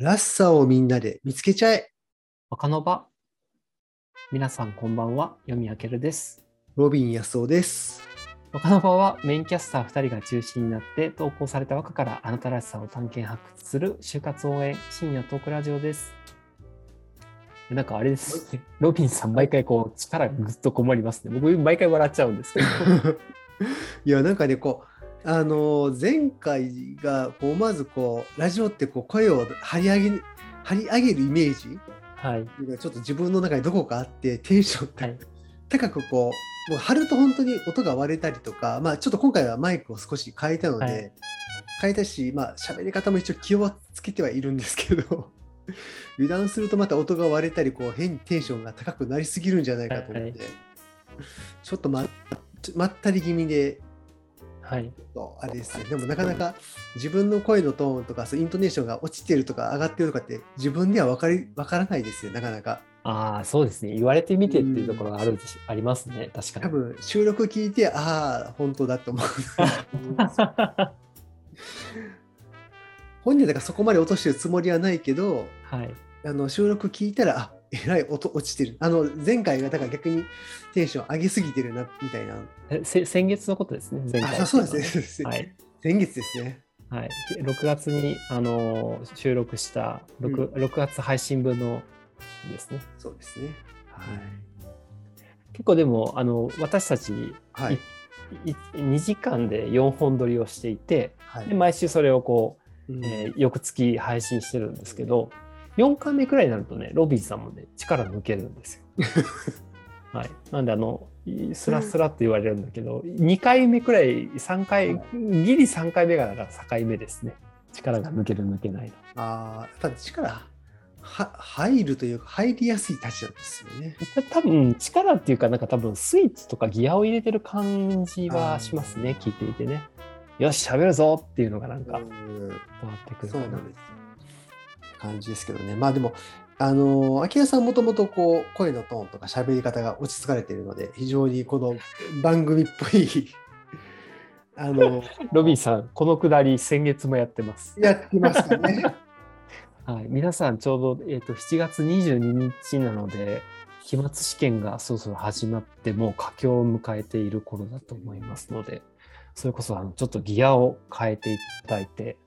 らしさをみんなで見つけちゃえ。若の場。皆さんこんばんは、読みあけるです。ロビン安夫です。若の場はメインキャスター2人が中心になって投稿された和歌からあなたらしさを探検発掘する就活応援深夜トークラジオです。なんかあれですね。ロビンさん毎回こう力がぐっとこもりますね。僕毎回笑っちゃうんですけど。いや、なんかね、こう、あのー前回が、こう、まずこう、ラジオってこう、声を張り上げ、張り上げるイメージはい。がちょっと自分の中にどこかあって、テンションはい。高くこう、もう張ると本当に音が割れたりとか、まあちょっと今回はマイクを少し変えたので、はい。変えたし、まあ喋り方も一応気をつけてはいるんですけど、油断するとまた音が割れたり、こう変にテンションが高くなりすぎるんじゃないかと思って、はいちょっとままったり気味で、はい。あれですね、でもなかなか自分の声のトーンとか、そうイントネーションが落ちてるとか上がってるとかって自分では分かり分からないですよ、なかなか。ああ、そうですね。言われてみてっていうところがあるでしありますね。確かに。多分収録聞いて、ああ、本当だと思う。本人だからそこまで落としてるつもりはないけど、はい。あの収録聞いたら、あ えらい音落ちてる。あの前回がだから逆にテンション上げすぎてるなみたいな。えせ先月のことですね。前回あそうですねはい。先月ですね。はい、6月に、あのー収録した 6,、6月配信分のですね。そうですね。結構でもあの私たち、はい。い2時間で4本撮りをしていてはいで毎週それをこう、うんえー翌月配信してるんですけど4回目くらいになるとねロビーさんもね力抜けるんですよ。はい、なんであのいスラスラって言われるんだけど2回目くらい3回ギリ3回目がだから境目ですね力が抜ける抜けないの。ああ、やっぱり力は入るというか入りやすい立ちなんですよね。た多分力っていうかなんか多分スイッチとかギアを入れてる感じはしますね聞いていてねよし喋るぞっていうのがなんかわってくるそうなんです。感じですけどね。まあでも、あの、秋葉さんもともとこう、声のトーンとか喋り方が落ち着かれているので、非常にこの番組っぽい、あの、ロビンさんこのくだり先月もやってます、やってましたね。はい、皆さんちょうど、えー、と7月22日なので期末試験がそろそろ始まってもう佳境を迎えている頃だと思いますのでそれこそあのちょっとギアを変えていただいて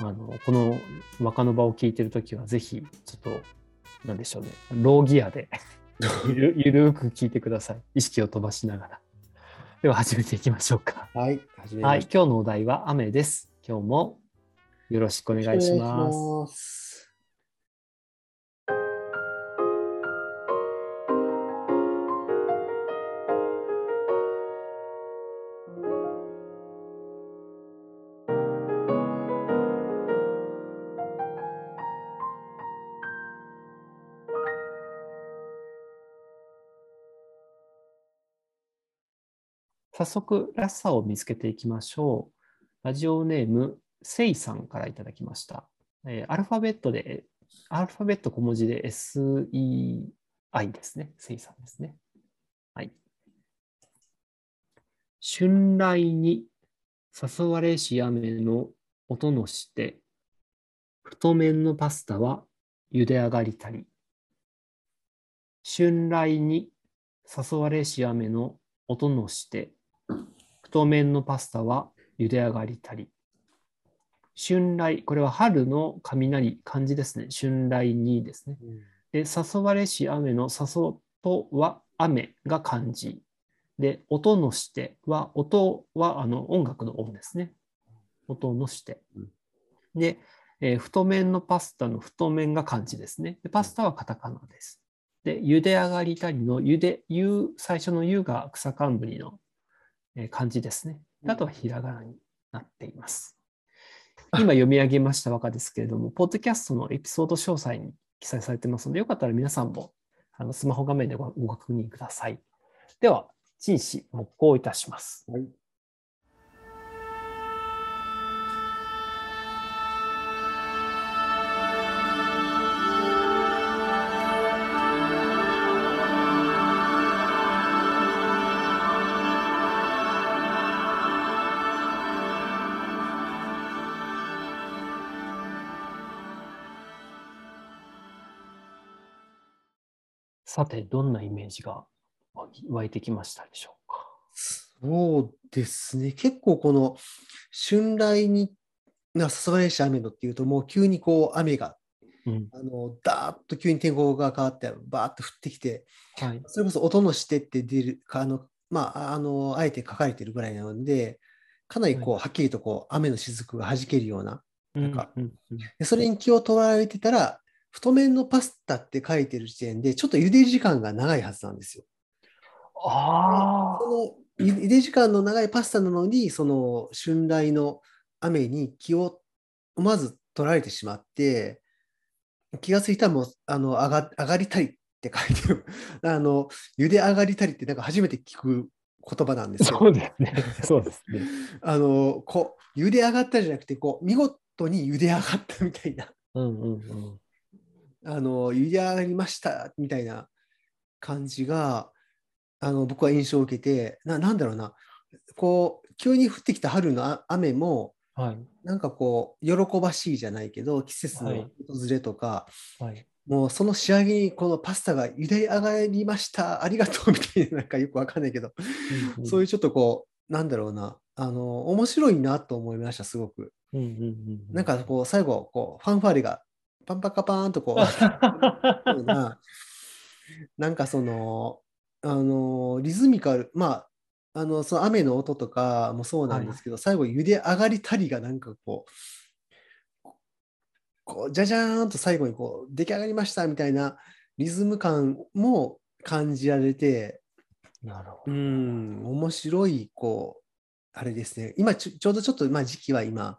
あのこの若の場を聞いてるときはぜひちょっとなんでしょうね。ローギアで ゆるゆるく聞いてください。意識を飛ばしながら。では始めていきましょうか。はい、はい今日のお題は雨です。今日もよろしくおた願いします早速、らしさを見つけていきましょう。ラジオネーム、せいさんからいただきました。えーアルファベットで、アルファベット小文字で SEI ですね。せいさんですね。はい。春来に誘われし雨の音のして、太麺のパスタは茹で上がりたり。春来に誘われし雨の音のして、太麺のパスタは茹で上がりたり。春来、これは春の雷、漢字ですね。春来にですね。で、誘われし雨の誘とは雨が漢字。で、音のしては、音はあの音楽の音ですね。音のして。で、えー太麺のパスタの太麺が漢字ですね。でパスタはカタカナです。で、茹で上がりたりの茹で、ゆ最初のゆが草冠のえー漢字ですね。であとはひらがなになっています。今読み上げました和歌ですけれども、ポッドキャストのエピソード詳細に記載されてますので、よかったら皆さんもあのスマホ画面でごご確認ください。では、陳詞木工いたします。はい。さて、どんなイメージが湧いてきましたでしょうか？そうですね。結構この春来にな誘われし雨のっていうと、もう急にこう雨が、うん。あの、ダーッと急に天候が変わって、バーッと降ってきて、はい。それこそ音のしてって出るか、あの、まあ、あの、あえて書かれてるぐらいなので、かなりこう、はっきりとこう、雨の雫が弾けるような、なんかうんうんでそれに気を取られてたら、太麺のパスタって書いてる時点で、ちょっと茹で時間が長いはずなんですよ。ああ。そのゆ茹で時間の長いパスタなのに、その春来の雨に気を思わず取られてしまって、気がついたらもうあの上が上がりたいって書いてる。あの茹で上がりたりってなんか初めて聞く言葉なんですよ。そうですね。そうですね。あのこう茹で上がったじゃなくてこう見事に茹で上がったみたいな。うんうんうん。あの茹で上がりましたみたいな感じがあの僕は印象を受けてななんだろうなこう急に降ってきた春のあ雨もはい。なんかこう喜ばしいじゃないけど季節のはい訪れとか、はい。もうその仕上げにこのパスタが茹で上がりましたありがとうみたいななんかよくわかんないけど、そういうちょっとこうなんだろうなあの面白いなと思いましたすごく。うんうんうん。なんかこう最後こうファンファーレがパンパカパーンとこ うな、なんかその、あの、リズミカル、まあ、あの、その雨の音とかもそうなんですけど、最後、茹で上がりたりがなんかこう、こう、じゃじゃーんと最後にこう、出来上がりましたみたいなリズム感も感じられて、なるほど。うん、面白い、こう、あれですね。今ちょ、ちょうどちょっと、まあ時期は今、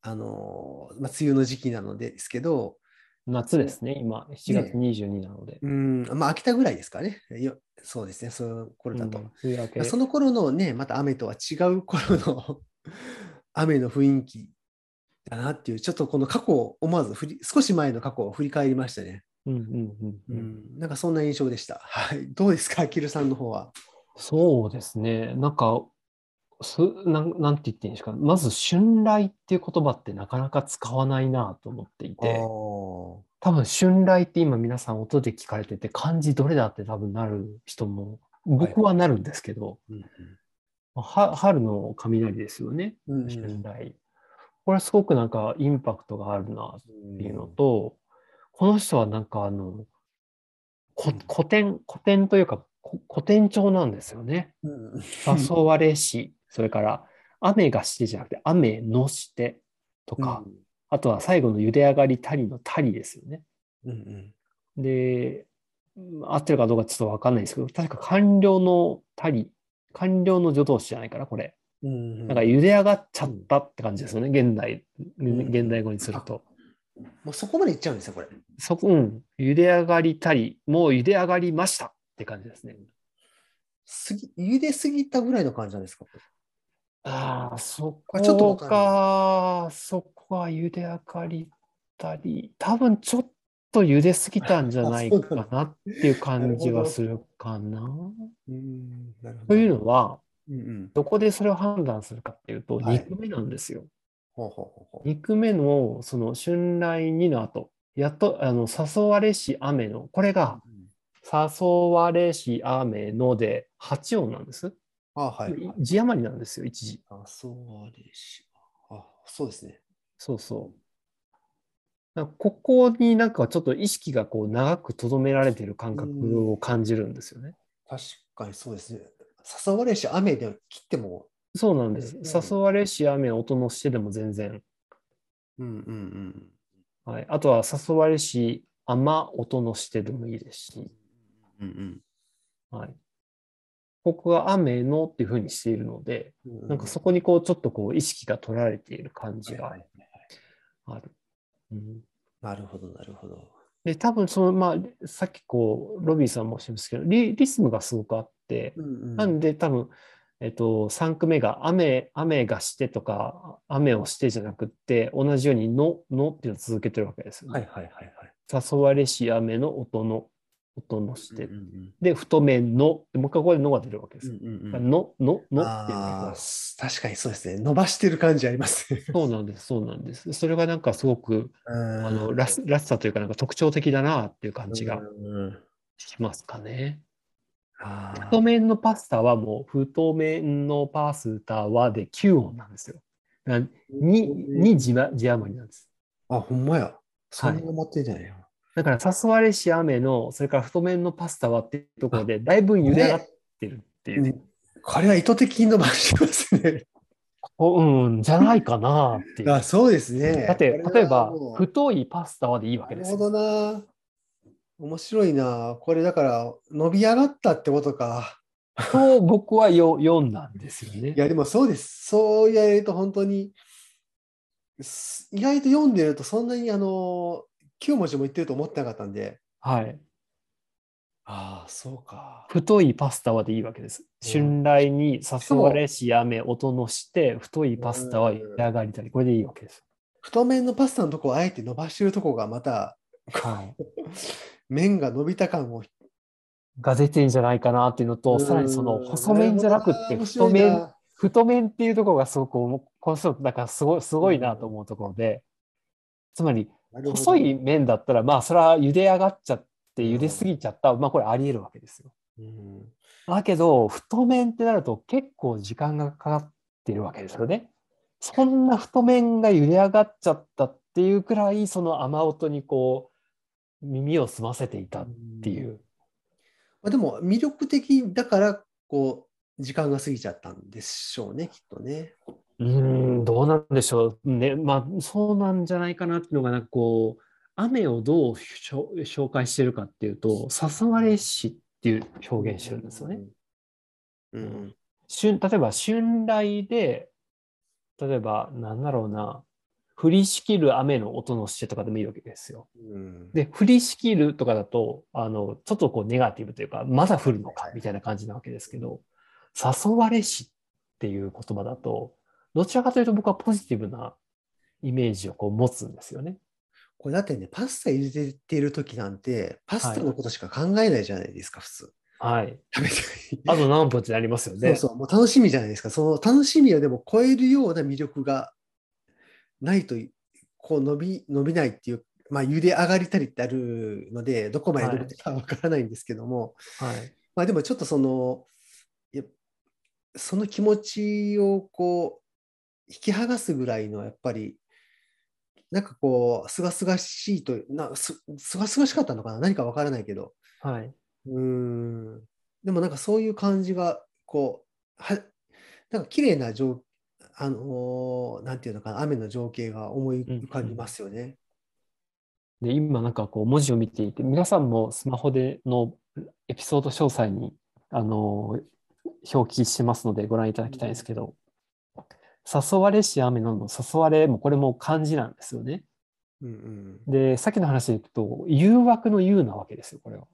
あの、まあ、梅雨の時期なのでですけど、夏ですね、今、7月22なので。うん、まあ、秋田ぐらいですかね。よそうですね、そういう頃だと。うんその頃のね、また雨とは違う頃の 雨の雰囲気だなっていう、ちょっとこの過去を思わず振り、少し前の過去を振り返りましたね。うんうんうんううんん、なんかそんな印象でした。はい。どうですか、アキルさんの方は。そうですね。なんか、すなんなんて言っていいんですか？まず、春来っていう言葉ってなかなか使わないなと思っていて、多分、春来って今皆さん音で聞かれてて、漢字どれだって多分なる人も、僕はなるんですけど、うんまあは春の雷ですよね、うんうん。春来。これすごくなんかインパクトがあるなっていうのと、この人はなんかあの、古典、古典というか、こ古典調なんですよね。うん。誘われし、それから雨がしてじゃなくて雨のしてとか、あとは最後の茹で上がりたりのたりですよね。うんうんで、うん合ってるかどうかちょっとわかんないですけど、確か完了のたり、完了の助動詞じゃないかな、これ。うんうんなんか茹で上がっちゃったって感じですよね、現代、ん現代語にすると。もうそこまでいっちゃうんですよ、これ。そこ、うん、茹で上がりたり、もう茹で上がりましたって感じですね。すぎ茹ですぎたぐらいの感じなんですか、ああ、そこちょっとわかそこは茹で上がりたり、多分ちょっと茹ですぎたんじゃないかなっていう感じはするかな。うんなるほどというのは、うんうん。どこでそれを判断するかっていうと、はい2句目なんですよ。ほうほうほうほう。2句目のその春来2の後、やっとあの誘われし雨の、これが誘われし雨ので8音なんです。あはい。はい字余りなんですよ、一字。あ、そうでし。あ、そうですね。そうそう。ここになんかちょっと意識がこう長く留められている感覚を感じるんですよね。確かにそうですね。誘われし雨で切っても、そうなんです。うん誘われし雨音のしてでも全然。うんうんはい。あとは誘われし雨音のしてでもいいですし。うん。うんはい。ここが雨のっていうふうにしているので、うん。なんかそこにこうちょっとこう意識が取られている感じがある。うんなるほど、なるほど。で、多分その、まあ、さっきこう、ロビーさんもおっしゃいますけど、リリズムがすごくあって、うんうんなんで多分、えっと、3句目が雨、雨がしてとか、雨をしてじゃなくって、同じようにの、のっていうのを続けてるわけですよね。はいはいはいはい。誘われし雨の音の、音のして。うんうんで、太麺の、でもう一回ここでのが出るわけですよ。うんうんうんの、の、のっていうのあがー確かにそうですね。伸ばしてる感じありますね。そうなんです、そうなんです。それがなんかすごく、ああの、らしらしさというか、なんか特徴的だなっていう感じがうんしますかね。太麺のパスタはもう太麺のパスタはで9音なんですよ。だからにに字は字余りなんです。あ、ほんまや。そんな思ってんじゃないよ。だから誘われし雨の、それから太麺のパスタはっていうところで、だいぶ茹で上がってるっていう。うんこれは意図的に伸ばしてますね。おうん、じゃないかなっていう。あ、そうですね。だって、例えば太いパスタはでいいわけですよ。なるほどな。面白いな。これだから、伸び上がったってことか。と僕はよ読んだんですよね い。や、でもそうです。そう言われると本当に、す意外と読んでるとそんなにあの、9文字も言ってると思ってなかったんで、はい。ああ、そうか。太いパスタはでいいわけです。春来に誘われし雨音のして、太いパスタは茹で上がりたり、これでいいわけです。太麺のパスタのとこをあえて伸ばしてるとこがまた、はい。麺が伸びた感を。が出てるんじゃないかなっていうのと、さらにそのうん細麺じゃなくって、太麺、太麺っていうところがすごくこの人、だからすごい、すごいなと思うところで、つまり、細い麺だったら、まあ、それは茹で上がっちゃって、茹ですぎちゃった、まあ、これあり得るわけですよ。うんだけど、太麺ってなると結構時間がかかってるわけですよね。そんな太麺が茹で上がっちゃったっていうくらい、その雨音にこう、耳を澄ませていたっていう。まあ、でも魅力的だから、こう、時間が過ぎちゃったんでしょうね、きっとね。うーん、どうなんでしょうね。まあ、そうなんじゃないかなっていうのが、なんかこう、雨をどうしょ紹介してるかっていうと、誘われしっていう表現してるんですよね。うん。例えば、春来で、例えば、なんだろうな、降りしきる雨の音のしてとかでもいいわけですよ。うんで、降りしきるとかだと、あの、ちょっとこうネガティブというか、まだ降るのかみたいな感じなわけですけど、誘われしっていう言葉だと、どちらかというと僕はポジティブなイメージをこう持つんですよね。これだってね、パスタ茹でてる時なんて、パスタのことしか考えないじゃないですか、普通。はい。食べてあと何分ってなりますよね。そうそう、もう楽しみじゃないですか。その楽しみをでも超えるような魅力がないと、こう伸び、伸びないっていう、まあ、茹で上がりたりってあるので、どこまで伸びてるかわからないんですけども、はい。まあでもちょっとその、その気持ちをこう、引き剥がすぐらいの、やっぱり、なんかこう、すがすがしいと、なすすがすがしかったのかな？何かわからないけど、はい。うーん。でもなんかそういう感じが、こう、は、なんか綺麗な情、あのーなんていうのかな、雨の情景が思い浮かびますよね。で、今なんかこう文字を見ていて、皆さんもスマホでのエピソード詳細に、あの、表記してますのでご覧いただきたいんですけど、誘われし雨なの誘われもこれも漢字なんですよね。うんで、さっきの話でいくと、誘惑の誘なわけですよ、これは。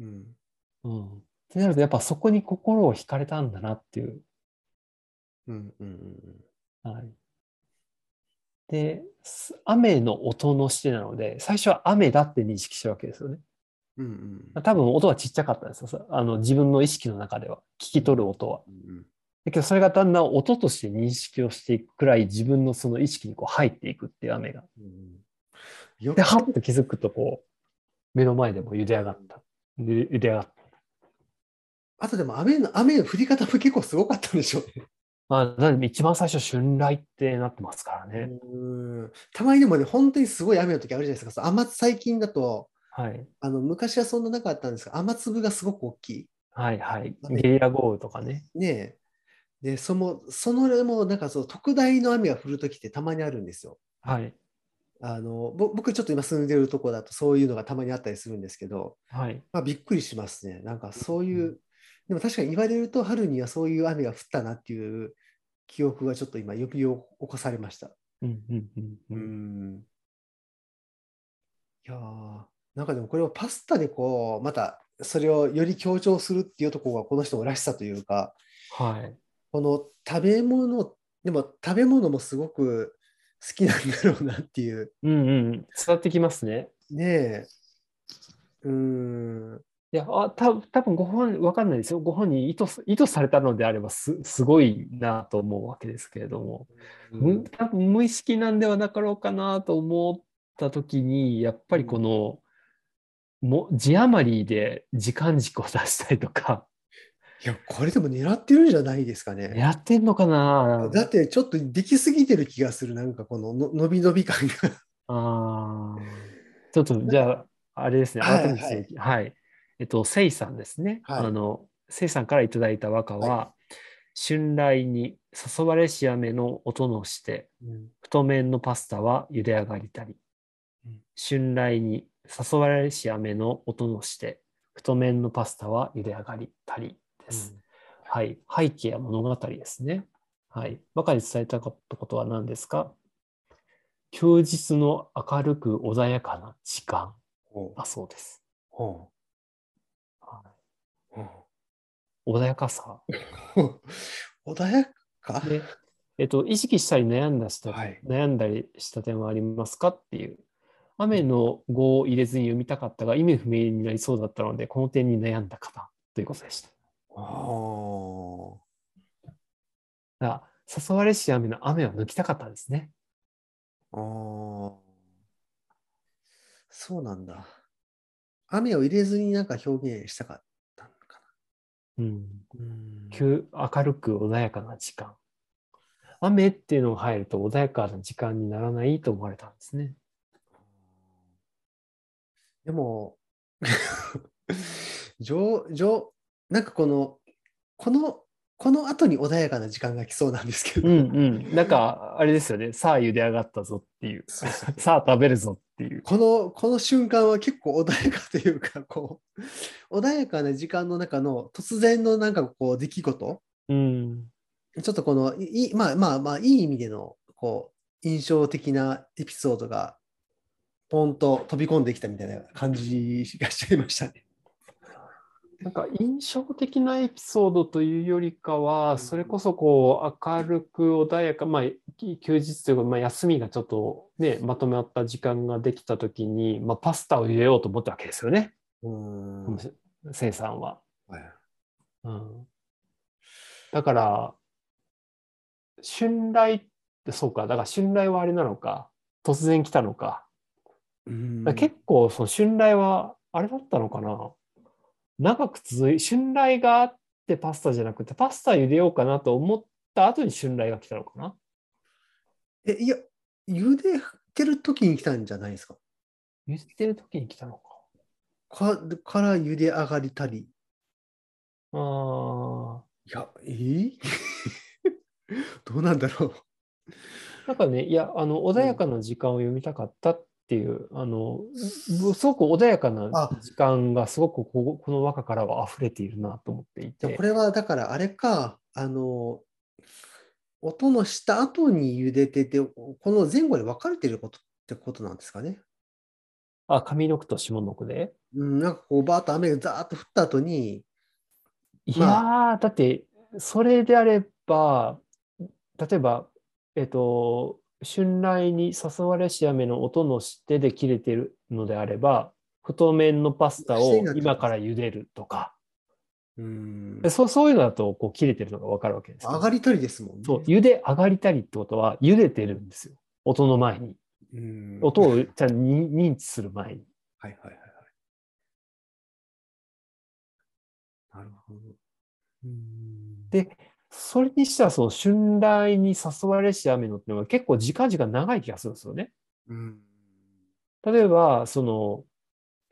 うん。うん。うん。ってなると、やっぱそこに心を惹かれたんだなっていう。うんうんうんはい。で、す雨の音のしてなので、最初は雨だって認識してるわけですよね。うんうん多分音はちっちゃかったんですよ。さあの自分の意識の中では。聞き取る音は。うんだけど、それがだんだん音として認識をしていくくらい自分のその意識にこう入っていくっていう雨が。うんよで、くはっと気づくとこう、目の前でも茹で上がった。で茹で上がった。あとでも雨の、雨の降り方も結構すごかったんでしょうね。まあ、一番最初、春来ってなってますからね。うんたまにでもね、本当にすごい雨の時あるじゃないですか。そう雨最近だと、はい。あの昔はそんななかったんですが、雨粒がすごく大きい。はいはい。雨ゲリラ豪雨とかね。ねえ。で、その、そのもなんかそう、特大の雨が降るときってたまにあるんですよ。はい。あの、ぼ僕ちょっと今住んでるとこだとそういうのがたまにあったりするんですけど、はい。まあびっくりしますね。なんかそういう、でも確かに言われると春にはそういう雨が降ったなっていう記憶がちょっと今呼び起こされました。うんうんうんううん。ん。いやーなんかでもこれをパスタでこう、またそれをより強調するっていうところがこの人のらしさというか、はい。この食べ物、でも食べ物もすごく好きなんだろうなっていう。うんうん。伝わってきますね。ねえ。うーん。いや、あ、た多分ご本、わかんないですよ。ご本人意図す、意図されたのであればす、すごいなと思うわけですけれども、む多分無意識なんではなかろうかなと思ったときに、やっぱりこの、も字余りで時間軸を出したりとか、いや、これでも狙ってるんじゃないですかね。やってんのかな？だってちょっとできすぎてる気がする、なんかこのの伸び伸び感が。あー。ちょっと、じゃあ、あれですね、はい改めて、はい、えっと、せいさんですね。はい。あの、せいさんからいただいた和歌は、春来に誘われし雨の音のして、うん。太麺のパスタは茹で上がりたり。うん。春来に誘われし雨の音のして、太麺のパスタは茹で上がりたりです。はい。背景や物語ですね。はい。和歌に伝えたかったことは何ですか？休日の明るく穏やかな時間だそうです。ほはうほうい、穏やかさ。穏やか？で、えっと、意識したり悩んだした、はい悩んだりした点はありますかっていう。雨の語を入れずに読みたかったが、意味不明になりそうだったので、この点に悩んだ方ということでした。あーだから誘われし雨の雨を抜きたかったんですね。あーそうなんだ。雨を入れずになんか表現したかったのかうん。な。うん急明るく穏やかな時間。雨っていうのが入ると穏やかな時間にならないと思われたんですね。でも、上、上、なんかこの、この、この後に穏やかな時間が来そうなんですけど。うんうん。なんか、あれですよね。さあ茹で上がったぞっていう。そうそう さあ食べるぞっていう。この、この瞬間は結構穏やかというか、こう、穏やかな時間の中の突然のなんかこう出来事、うん。ちょっとこの、いいまあまあまあ、いい意味での、こう、印象的なエピソードが、ポンと飛び込んできたみたいな感じがしちゃいましたね。なんか印象的なエピソードというよりかは、それこそこう明るく穏やか、まあ、き休日というか、まあ、休みがちょっとね、まとまった時間ができたときに、まあ、パスタを入れようと思ったわけですよね、うーん。は。うん、だから、春来ってそうか、だから春来はあれなのか、突然来たのか。うん。だから結構その春来はあれだったのかな長く続い春来があってパスタじゃなくてパスタ茹でようかなと思った後に春来が来たのかなえ、いや、茹でてる時に来たんじゃないですか？茹でてる時に来たのか。かから茹で上がりたり。あいや、え？ー どうなんだろう。ーなんかね、いや、あの穏やかな時間を読みたかったっていう、あのすごく穏やかな時間がすごくここの和歌からは溢れているなと思っていてこ。れはだからあれか、あの、音のした後に茹でてて、この前後で分かれてることってことなんですかね？あ、上の句と下の句で。うん、なんかこう、バーッと雨がザーッと降った後に、いやー、だって、それであれば、例えば、えっと、春来に誘われし雨の音のしてで切れてるのであれば、太麺のパスタを今から茹でるとか、うん、でそうそういうのだとこう切れてるのがわかるわけですよ、上がりたりですもんね。そう、茹で上がりたりってことは、茹でてるんですよ。音の前に。うん音をちゃんと認認知する前に。はいはいはいはい。なるほど。で、それにしては、その春来に誘われし雨のっていうのは結構時間時間長い気がするんですよね。うん。例えば、その、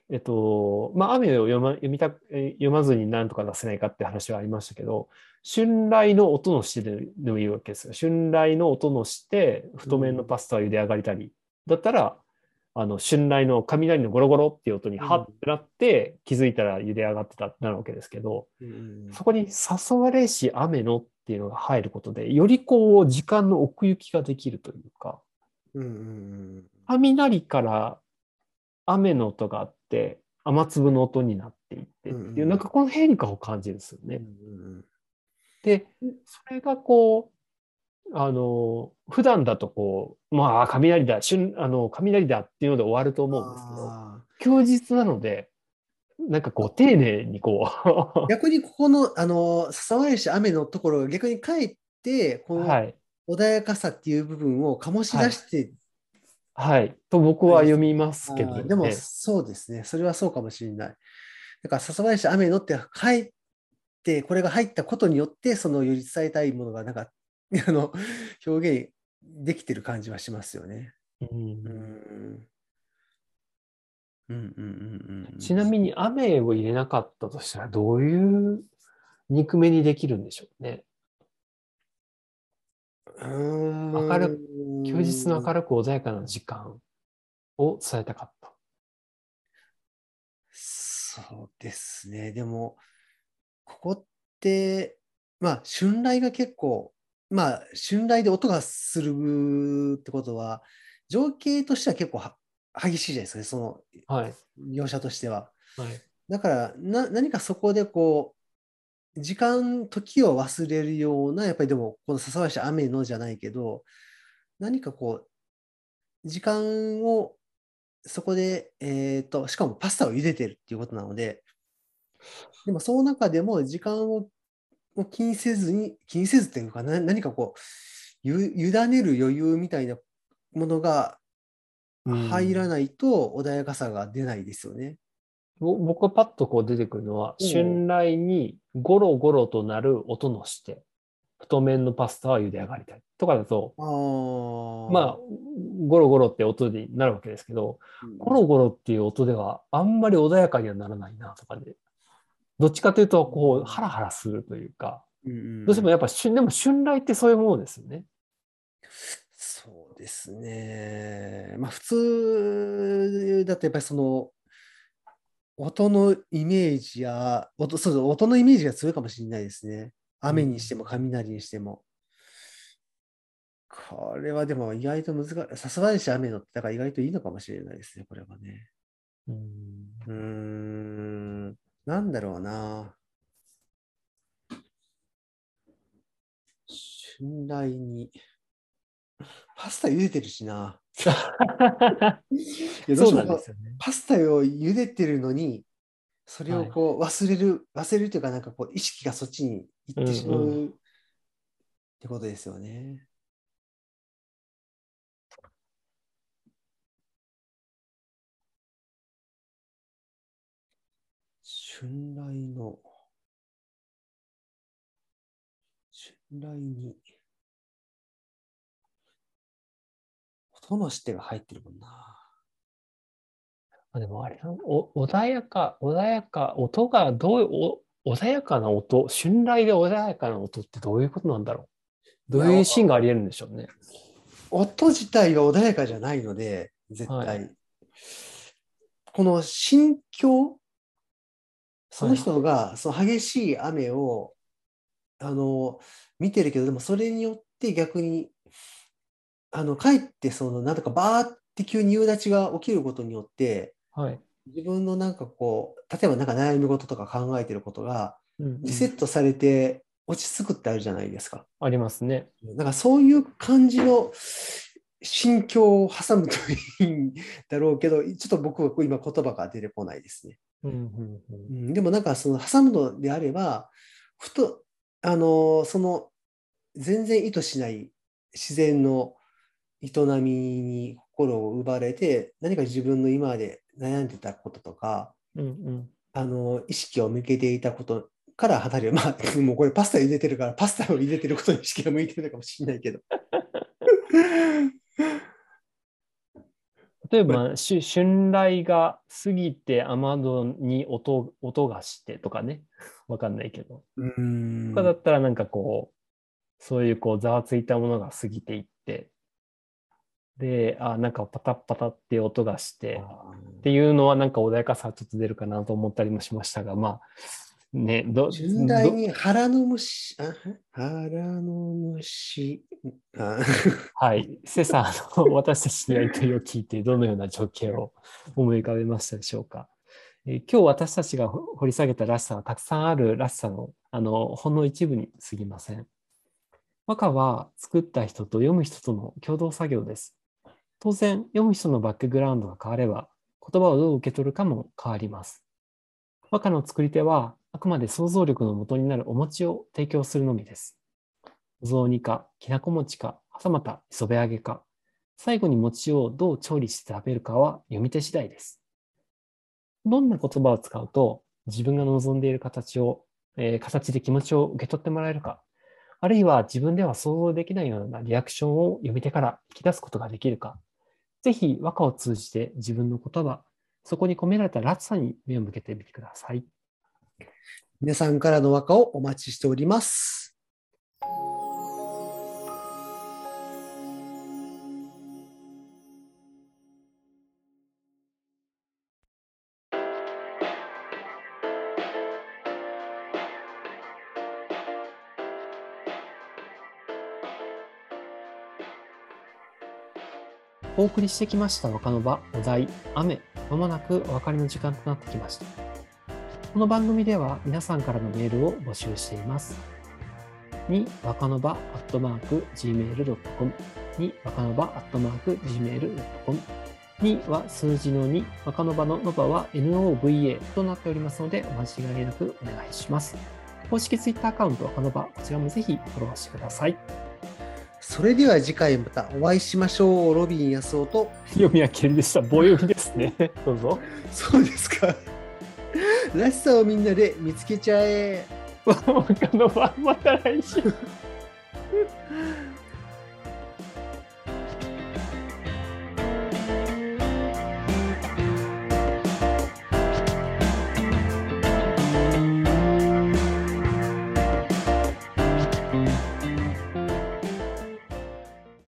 えっと、まあ、雨を読ま読みたえ読まずに何とか出せないかって話はありましたけど、春来の音のしてででもいいわけですよ。春来の音のして、太麺のパスタを茹で上がりたり、だったら、あの、春来の雷のゴロゴロっていう音にハッてなって、気づいたら茹で上がってたってなるわけですけど、うんそこに誘われし雨のっていうのが入ることで、よりこう、時間の奥行きができるというか、雷から雨の音があって、雨粒の音になっていってっていう、なんかこの変化を感じるんですよね。で、それがこう、あの、普段だとこう、まあ、雷だ、瞬あの雷だっていうので終わると思うんですけど、あ休日なので、なんかこう、丁寧にこー 逆にここの、あの、誘われし雨のところが逆にかえって、こう、のはい、穏やかさっていう部分を醸し出してはい。と僕は読みますけど、ね。でも、そうですね。それはそうかもしれない。だから、笹林雨のって入って、これが入ったことによって、そのより伝えたいものが、なんか、あの、表現できてる感じはしますよね。うんうん。うんうんうんうん。ちなみに雨を入れなかったとしたらどういう憎めにできるんでしょうね。明明る休日の明るく穏やかな時間を伝えたかった。そうですね。でも、ここって、まあ、春雷が結構、まあ、春雷で音がするってことは、情景としては結構は激しいじゃないですかね、そのはい。描写としては。はい。だから、な、何かそこでこう、時間、時を忘れるような、やっぱりでも、この笹林雨のじゃないけど、何かこう、時間をそこで、えっと、しかもパスタを茹でてるっていうことなので、でもその中でも時間をを気にせずに、気にせずっていうかな、何かこう、ゆ委ねる余裕みたいなものが入らい。ないと穏やかさが出ないですよね。ぼ僕がパッとこう出てくるのは、うん春雷にゴロゴロとなる音のして、太麺のパスタは茹で上がりたい。とかだと。まあ、ゴロゴロって音になるわけですけど、うんゴロゴロっていう音ではあんまり穏やかにはならないなとかで、どっちかというと、こう、ハラハラするというか、うんうんどうしてもやっぱ春、でも春雷ってそういうものですよね。そうですね。まあ普通だとやっぱりその音のイメージや音、そうそう音のイメージが強いかもしれないですね。雨にしても雷にしても。これはでも意外と難しい。笹林雨のってだから意外といいのかもしれないですね、これはね。うんうーん、なんだろうな。春雷に。パスタ茹でてるしな。そうなんですよね。パスタを茹でてるのに、それをこう忘れる、忘れるというか、なんかこう意識がそっちに行ってしまうんうってことですよね。春雷の、春雷に、音のしてが入ってるもんな。あでもあれなお、穏やか、穏やか、音がどういう、お穏やかな音、春雷で穏やかな音ってどういうことなんだろうどういうシーンがあり得るんでしょうね。音自体が穏やかじゃないので、絶対。はいこの心境、その人がその激しい雨を、あの、見てるけど、でもそれによって逆に、あの、かえってその、なんとかバーって急に夕立ちが起きることによって、はい。自分のなんかこう、例えばなんか悩み事とか考えてることが、うんうんリセットされて落ち着くってあるじゃないですか。ありますね。なんかそういう感じの心境を挟むといいんだろうけど、ちょっと僕は今言葉が出てこないですね。うんうんうんうん、でもなんかその挟むのであれば、ふと、あのその全然意図しない自然の営みに心を奪われて、何か自分の今まで悩んでたこととか、うんうんあの意識を向けていたことから離れる。まあ、もうこれパスタ茹でてるから、パスタを茹でてることに意識が向いてるのかもしれないけど。例えば、し春雷が過ぎて雨戸に音音がしてとかね。わかんないけど。うん。とかだったらなんかこう、そういうこうざわついたものが過ぎていって、で、あ、なんかパタッパタって音がして、っていうのはなんか穏やかさちょっと出るかなと思ったりもしましたが、まあ、ね、ど、順大どに腹の虫、あ腹の虫、あ はい、セサーの 私たちのやりとりを聞いて、どのような情景を思い浮かべましたでしょうか。えー今日私たちがほ掘り下げたらしさはたくさんあるらしさのあのほんの一部に過ぎません。和歌は作った人と読む人との共同作業です。当然、読む人のバックグラウンドが変われば、言葉をどう受け取るかも変わります。和歌の作り手は、あくまで想像力の元になるお餅を提供するのみです。お雑煮か、きなこ餅か、はたまた磯辺揚げか、最後に餅をどう調理して食べるかは読み手次第です。どんな言葉を使うと自分が望んでいる形を、えー形で気持ちを受け取ってもらえるか、あるいは自分では想像できないようなリアクションを読み手から引き出すことができるか、ぜひ和歌を通じて自分の言葉、そこに込められた落差に目を向けてみてください。皆さんからの和歌をお待ちしております。お送りしてきました若の場お題雨まもなくお別れの時間となってきましたこの番組では皆さんからのメールを募集しています。に若の場アットマーク gmail.com に若の場アットマーク gmail.com には数字の2若の場のノバは NOVA となっておりますのでお間違いなくお願いします。公式ツイッターアカウント若の場こちらもぜひフォローしてください。それでは次回またお会いしましょう。ロビン安夫と。読み分けりでした。棒読みですね。どうぞ。そうですか。らしさをみんなで見つけちゃえ。また来週